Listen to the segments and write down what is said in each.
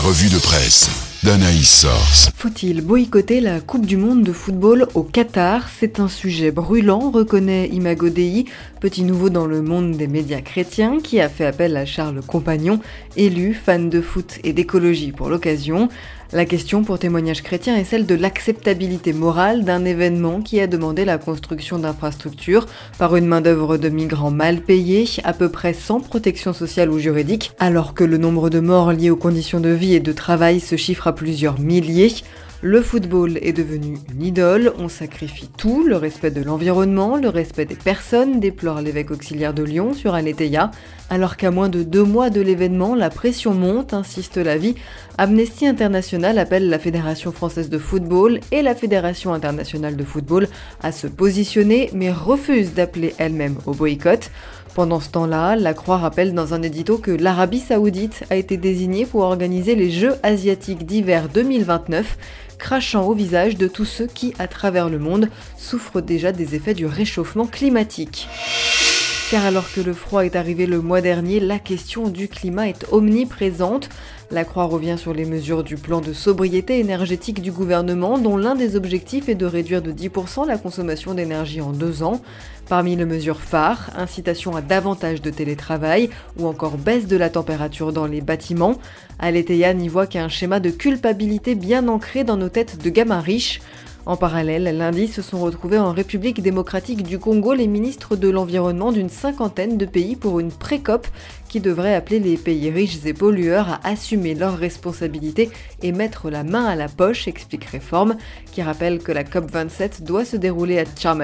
Revue de presse d'Anaïs Source. Faut-il boycotter la Coupe du Monde de football au Qatar? C'est un sujet brûlant, reconnaît Imago Dei, petit nouveau dans le monde des médias chrétiens, qui a fait appel à Charles Compagnon, élu, fan de foot et d'écologie pour l'occasion. La question pour témoignage chrétien est celle de l'acceptabilité morale d'un événement qui a demandé la construction d'infrastructures par une main-d'œuvre de migrants mal payés, à peu près sans protection sociale ou juridique, alors que le nombre de morts liés aux conditions de vie et de travail se chiffre à plusieurs milliers. Le football est devenu une idole, on sacrifie tout, le respect de l'environnement, le respect des personnes, déplore l'évêque auxiliaire de Lyon sur Aletheia. Alors qu'à moins de deux mois de l'événement, la pression monte, insiste la vie, Amnesty International appelle la Fédération française de football et la Fédération internationale de football à se positionner, mais refuse d'appeler elle-même au boycott. Pendant ce temps-là, la Croix rappelle dans un édito que l'Arabie saoudite a été désignée pour organiser les Jeux asiatiques d'hiver 2029 crachant au visage de tous ceux qui, à travers le monde, souffrent déjà des effets du réchauffement climatique. Car alors que le froid est arrivé le mois dernier, la question du climat est omniprésente. La Croix revient sur les mesures du plan de sobriété énergétique du gouvernement, dont l'un des objectifs est de réduire de 10% la consommation d'énergie en deux ans. Parmi les mesures phares, incitation à davantage de télétravail ou encore baisse de la température dans les bâtiments. Aletheia n'y voit qu'un schéma de culpabilité bien ancré dans nos têtes de gamins riches. En parallèle, lundi se sont retrouvés en République démocratique du Congo les ministres de l'Environnement d'une cinquantaine de pays pour une pré-COP qui devrait appeler les pays riches et pollueurs à assumer leurs responsabilités et mettre la main à la poche, explique Réforme, qui rappelle que la COP27 doit se dérouler à Sharm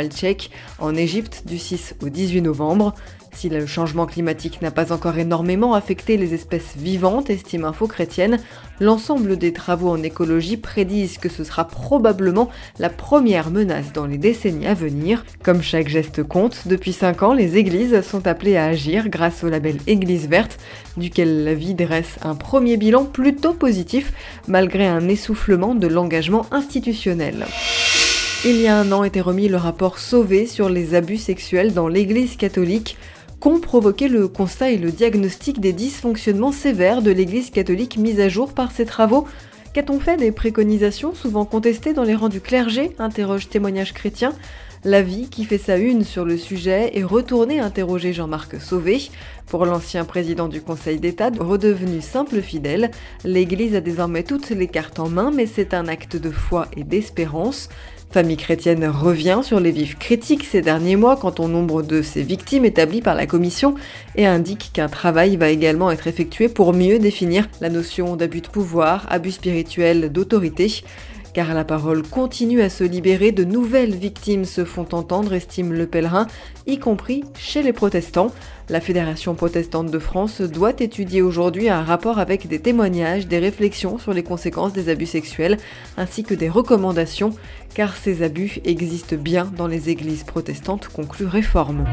en Égypte, du 6 au 18 novembre. Si le changement climatique n'a pas encore énormément affecté les espèces vivantes, estime Info Chrétienne, l'ensemble des travaux en écologie prédisent que ce sera probablement la première menace dans les décennies à venir. Comme chaque geste compte, depuis 5 ans, les églises sont appelées à agir grâce au label Église verte, duquel la vie dresse un premier bilan plutôt positif, malgré un essoufflement de l'engagement institutionnel. Il y a un an était remis le rapport Sauvé sur les abus sexuels dans l'Église catholique qu'ont provoqué le constat et le diagnostic des dysfonctionnements sévères de l'Église catholique mise à jour par ces travaux Qu'a-t-on fait des préconisations souvent contestées dans les rangs du clergé interroge témoignage chrétien. La vie qui fait sa une sur le sujet est retournée interroger Jean-Marc Sauvé. Pour l'ancien président du Conseil d'État, redevenu simple fidèle, l'Église a désormais toutes les cartes en main, mais c'est un acte de foi et d'espérance. Famille chrétienne revient sur les vifs critiques ces derniers mois quant au nombre de ces victimes établies par la commission et indique qu'un travail va également être effectué pour mieux définir la notion d'abus de pouvoir, abus spirituel, d'autorité car la parole continue à se libérer, de nouvelles victimes se font entendre, estime le pèlerin, y compris chez les protestants. La Fédération protestante de France doit étudier aujourd'hui un rapport avec des témoignages, des réflexions sur les conséquences des abus sexuels, ainsi que des recommandations, car ces abus existent bien dans les églises protestantes, conclut Réforme.